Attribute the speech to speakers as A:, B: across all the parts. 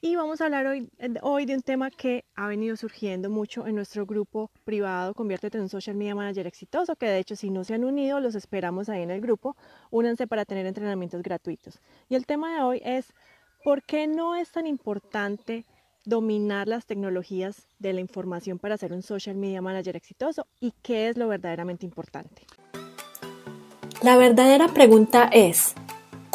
A: y vamos a hablar hoy, hoy de un tema que ha venido surgiendo mucho en nuestro grupo privado Conviértete en un Social Media Manager exitoso, que de hecho si no se han unido los esperamos ahí en el grupo, únanse para tener entrenamientos gratuitos. Y el tema de hoy es ¿por qué no es tan importante dominar las tecnologías de la información para ser un social media manager exitoso y qué es lo verdaderamente importante.
B: La verdadera pregunta es,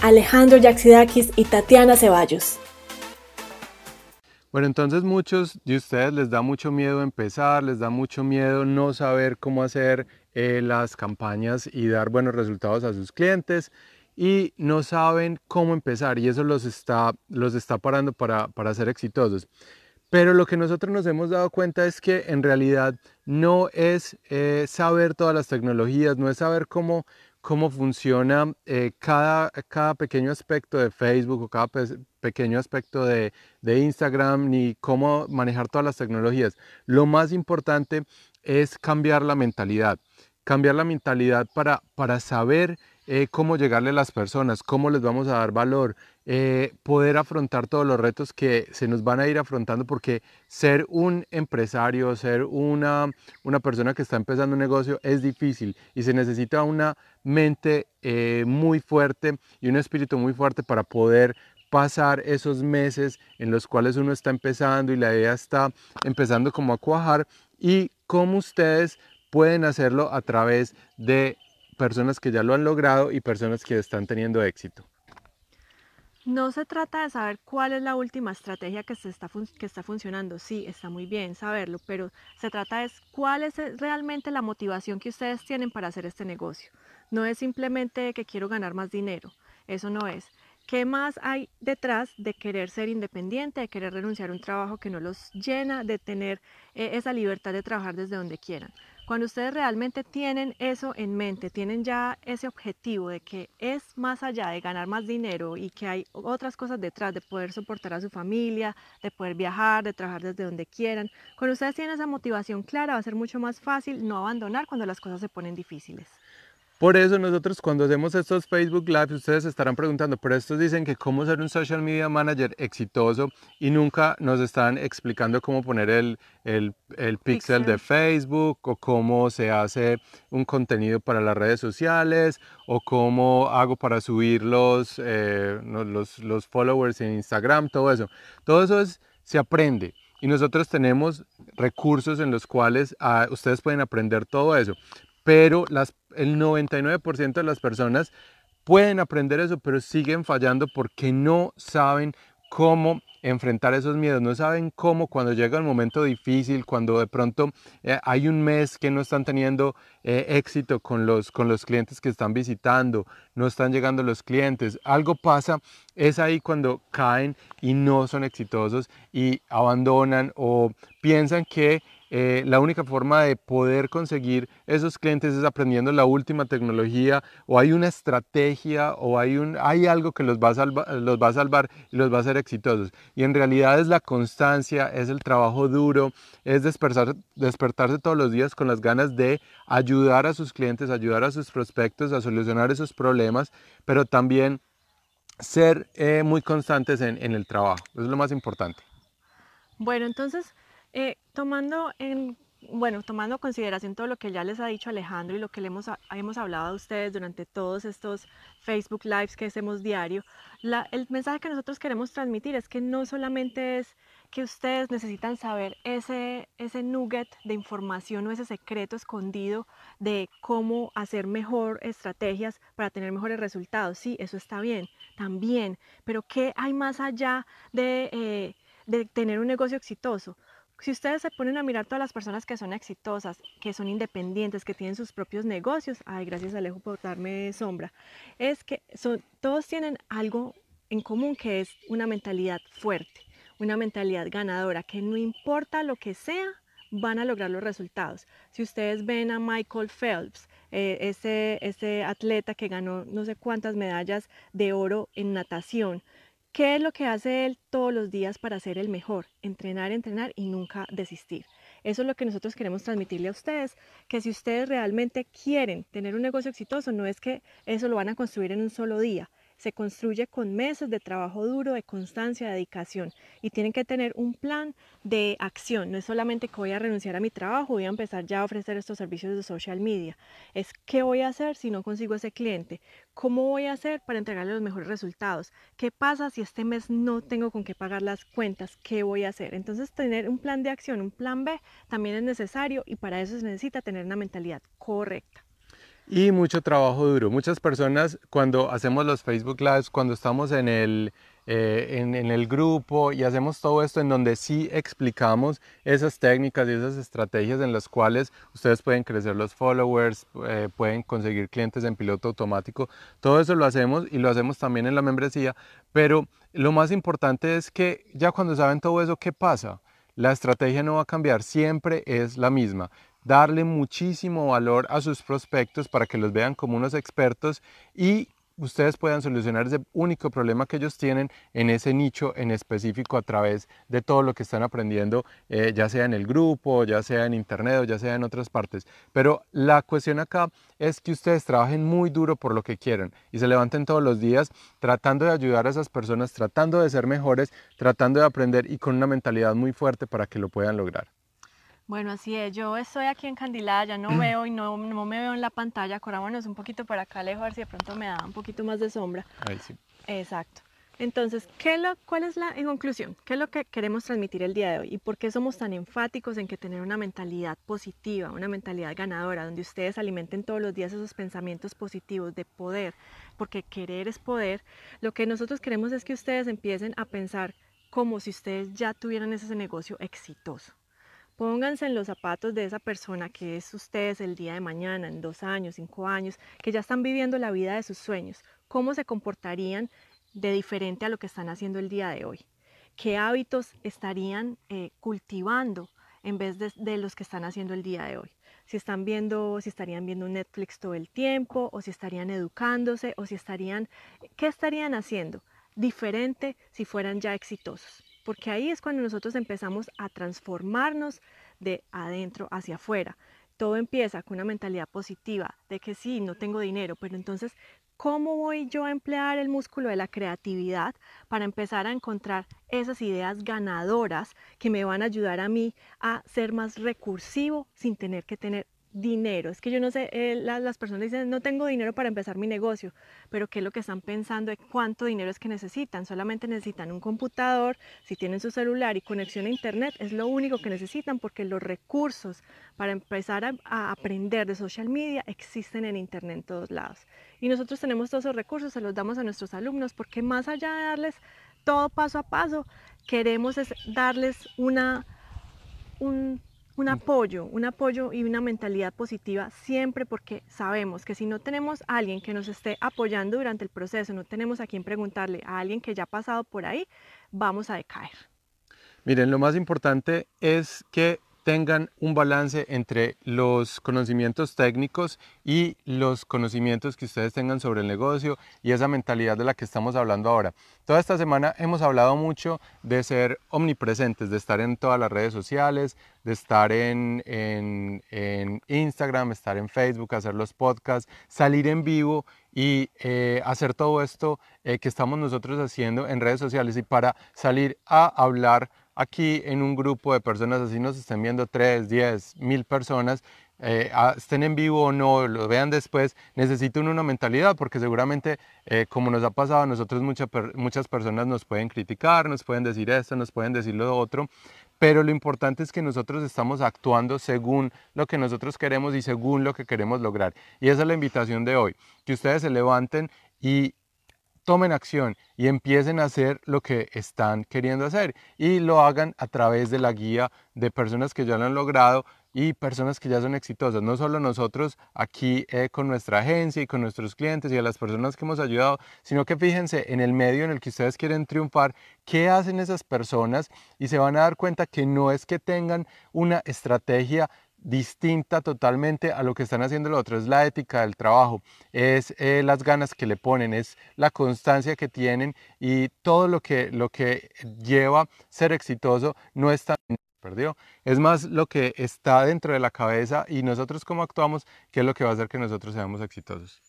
B: Alejandro Yaxidakis y Tatiana Ceballos.
C: Bueno, entonces muchos de ustedes les da mucho miedo empezar, les da mucho miedo no saber cómo hacer eh, las campañas y dar buenos resultados a sus clientes y no saben cómo empezar y eso los está, los está parando para, para ser exitosos. Pero lo que nosotros nos hemos dado cuenta es que en realidad no es eh, saber todas las tecnologías, no es saber cómo, cómo funciona eh, cada, cada pequeño aspecto de Facebook o cada pequeño aspecto de, de, Instagram, ni cómo manejar todas las tecnologías. Lo más importante es cambiar la mentalidad, cambiar la mentalidad para, para saber eh, cómo llegarle a las personas, cómo les vamos a dar valor, eh, poder afrontar todos los retos que se nos van a ir afrontando, porque ser un empresario, ser una, una persona que está empezando un negocio es difícil y se necesita una mente eh, muy fuerte y un espíritu muy fuerte para poder pasar esos meses en los cuales uno está empezando y la idea está empezando como a cuajar y cómo ustedes pueden hacerlo a través de personas que ya lo han logrado y personas que están teniendo éxito.
A: No se trata de saber cuál es la última estrategia que, se está, que está funcionando. Sí, está muy bien saberlo, pero se trata de cuál es realmente la motivación que ustedes tienen para hacer este negocio. No es simplemente que quiero ganar más dinero. Eso no es. ¿Qué más hay detrás de querer ser independiente, de querer renunciar a un trabajo que no los llena, de tener eh, esa libertad de trabajar desde donde quieran? Cuando ustedes realmente tienen eso en mente, tienen ya ese objetivo de que es más allá de ganar más dinero y que hay otras cosas detrás, de poder soportar a su familia, de poder viajar, de trabajar desde donde quieran, cuando ustedes tienen esa motivación clara va a ser mucho más fácil no abandonar cuando las cosas se ponen difíciles.
C: Por eso nosotros cuando hacemos estos Facebook Lives, ustedes se estarán preguntando, pero estos dicen que cómo ser un social media manager exitoso y nunca nos están explicando cómo poner el, el, el pixel, de Facebook o cómo se hace un contenido para las redes sociales o cómo hago para subir los, eh, los, los followers en Instagram, todo eso. Todo eso es, se aprende y nosotros tenemos recursos en los cuales ah, ustedes pueden aprender todo eso pero el 99% de las personas pueden aprender eso, pero siguen fallando porque no saben cómo enfrentar esos miedos, no saben cómo cuando llega el momento difícil, cuando de pronto eh, hay un mes que no están teniendo eh, éxito con los, con los clientes que están visitando, no están llegando los clientes, algo pasa, es ahí cuando caen y no son exitosos y abandonan o piensan que eh, la única forma de poder conseguir esos clientes es aprendiendo la última tecnología o hay una estrategia o hay, un, hay algo que los va, a los va a salvar y los va a hacer exitosos. Y en realidad es la constancia, es el trabajo duro, es despertar, despertarse todos los días con las ganas de ayudar a sus clientes, ayudar a sus prospectos a solucionar esos problemas, pero también ser eh, muy constantes en, en el trabajo. Eso es lo más importante.
A: Bueno, entonces eh, tomando en bueno, tomando consideración todo lo que ya les ha dicho Alejandro y lo que le hemos, hemos hablado a ustedes durante todos estos Facebook Lives que hacemos diario, el mensaje que nosotros queremos transmitir es que no solamente es que ustedes necesitan saber ese, ese nugget de información o ese secreto escondido de cómo hacer mejor estrategias para tener mejores resultados. Sí, eso está bien, también, pero ¿qué hay más allá de, eh, de tener un negocio exitoso? Si ustedes se ponen a mirar todas las personas que son exitosas, que son independientes, que tienen sus propios negocios, ay, gracias Alejo por darme sombra, es que todos tienen algo en común que es una mentalidad fuerte, una mentalidad ganadora, que no importa lo que sea, van a lograr los resultados. Si ustedes ven a Michael Phelps, eh, ese atleta que ganó no sé cuántas medallas de oro en natación, ¿qué es lo que hace él todos los días para ser el mejor? Entrenar, entrenar y nunca desistir. Eso es lo que nosotros queremos transmitirle a ustedes, que si ustedes realmente quieren tener un negocio exitoso, no es que eso lo van a construir en un solo día, se construye con meses de trabajo duro, de constancia, de dedicación y tienen que tener un plan de acción. No es solamente que voy a renunciar a mi trabajo, voy a empezar ya a ofrecer estos servicios de social media. Es qué voy a hacer si no consigo ese cliente, cómo voy a hacer para entregarle los mejores resultados, qué pasa si este mes no tengo con qué pagar las cuentas, qué voy a hacer. Entonces tener un plan de acción, un plan B también es necesario y para eso se necesita tener una mentalidad correcta
C: y mucho trabajo duro. Muchas personas cuando hacemos los Facebook Lives, cuando estamos en el, eh, en, el grupo y hacemos todo esto en donde sí explicamos esas técnicas y esas estrategias en las cuales ustedes pueden crecer los followers, eh, pueden conseguir clientes en piloto automático. Todo eso lo hacemos y lo hacemos también en la membresía, pero lo más importante es que ya cuando saben todo eso, ¿qué pasa? La estrategia no va a cambiar, siempre es la misma darle muchísimo valor a sus prospectos para que los vean como unos expertos y ustedes puedan solucionar ese único problema que ellos tienen en ese nicho en específico a través de todo lo que están aprendiendo, eh, ya sea en el grupo, ya sea en internet o ya sea en otras partes. Pero la cuestión acá es que ustedes trabajen muy duro por lo que quieran y se levanten todos los días tratando de ayudar a esas personas, tratando de ser mejores, tratando de aprender y con una mentalidad muy fuerte para que lo puedan lograr.
A: Bueno, así es. Yo estoy aquí en Candilada, ya no veo y no, no me veo en la pantalla. Corrámonos un poquito para acá lejos, a ver si de pronto me da un poquito más de sombra.
C: Ahí sí.
A: Exacto. Entonces, ¿qué lo, ¿cuál es la, en conclusión, qué es lo que queremos transmitir el día de hoy? ¿Y por qué somos tan enfáticos en que tener una mentalidad positiva, una mentalidad ganadora, donde ustedes alimenten todos los días esos pensamientos positivos de poder? Porque querer es poder. Lo que nosotros queremos es que ustedes empiecen a pensar como si ustedes ya tuvieran ese negocio exitoso. Pónganse en los zapatos de esa persona que es ustedes el día de mañana, en dos años, cinco años, que ya están viviendo la vida de sus sueños. ¿Cómo se comportarían de diferente a lo que están haciendo el día de hoy? ¿Qué hábitos estarían eh, cultivando en vez de, de, los que están haciendo el día de hoy? Si están viendo, si estarían viendo Netflix todo el tiempo, o si estarían educándose, o si estarían, ¿qué estarían haciendo diferente si fueran ya exitosos? Porque ahí es cuando nosotros empezamos a transformarnos de adentro hacia afuera. Todo empieza con una mentalidad positiva de que sí, no tengo dinero, pero entonces, ¿cómo voy yo a emplear el músculo de la creatividad para empezar a encontrar esas ideas ganadoras que me van a ayudar a mí a ser más recursivo sin tener que tener dinero. Es que yo no sé, eh, las, personas dicen, no tengo dinero para empezar mi negocio, pero ¿qué es lo que están pensando cuánto dinero es que necesitan? Solamente necesitan un computador, si tienen su celular y conexión a internet, es lo único que necesitan porque los recursos para empezar a, a aprender de social media existen en internet en todos lados. Y nosotros tenemos todos esos recursos, se los damos a nuestros alumnos porque más allá de darles todo paso a paso, queremos es darles una, un un apoyo, un apoyo y una mentalidad positiva siempre porque sabemos que si no tenemos a alguien que nos esté apoyando durante el proceso, no tenemos a quien preguntarle, a alguien que ya ha pasado por ahí, vamos a decaer.
C: Miren, lo más importante es que tengan un balance entre los conocimientos técnicos y los conocimientos que ustedes tengan sobre el negocio y esa mentalidad de la que estamos hablando ahora. Toda esta semana hemos hablado mucho de ser omnipresentes, de estar en todas las redes sociales, de estar en, en, Instagram, estar en Facebook, hacer los podcasts, salir en vivo y eh, hacer todo esto eh, que estamos nosotros haciendo en redes sociales y para salir a hablar aquí en un grupo de personas, así nos estén viendo 3, 10, mil personas, eh, estén en vivo o no, lo vean después, necesitan una mentalidad porque seguramente eh, como nos ha pasado a nosotros muchas personas nos pueden criticar, nos pueden decir esto, nos pueden decir lo otro, pero lo importante es que nosotros estamos actuando según lo que nosotros queremos y según lo que queremos lograr. Y esa es la invitación de hoy, que ustedes se levanten y tomen acción y empiecen a hacer lo que están queriendo hacer y lo hagan a través de la guía de personas que ya lo han logrado, y personas que ya son exitosas, no solo nosotros aquí eh, con nuestra agencia y con nuestros clientes y a las personas que hemos ayudado, sino que fíjense en el medio en el que ustedes quieren triunfar, qué hacen esas personas y se van a dar cuenta que no es que tengan una estrategia distinta totalmente a lo que están haciendo los otros, es la ética del trabajo, es eh, las ganas que le ponen, es la constancia que tienen y todo lo que, lo que lleva ser exitoso no está perdió. Es más lo que está dentro de la cabeza y nosotros cómo actuamos, que es lo que va a hacer que nosotros seamos exitosos.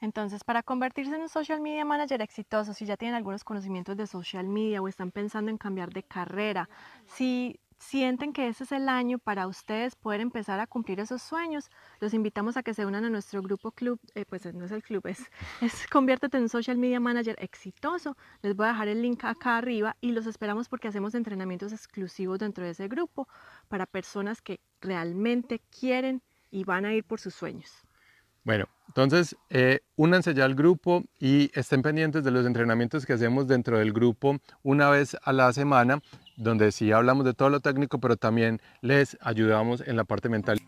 A: Entonces, para convertirse en un social media manager exitoso, si ya tienen algunos conocimientos de social media o están pensando en cambiar de carrera, si sienten que ese es el año para ustedes poder empezar a cumplir esos sueños, los invitamos a que se unan a nuestro grupo club, eh, pues no es el club, es, es Conviértete en Social Media Manager exitoso. Les voy a dejar el link acá arriba y los esperamos porque hacemos entrenamientos exclusivos dentro de ese grupo para personas que realmente quieren y van a ir por sus sueños.
C: Bueno, entonces eh, únanse ya al grupo y estén pendientes de los entrenamientos que hacemos dentro del grupo una vez a la semana donde sí hablamos de todo lo técnico, pero también les ayudamos en la parte mental.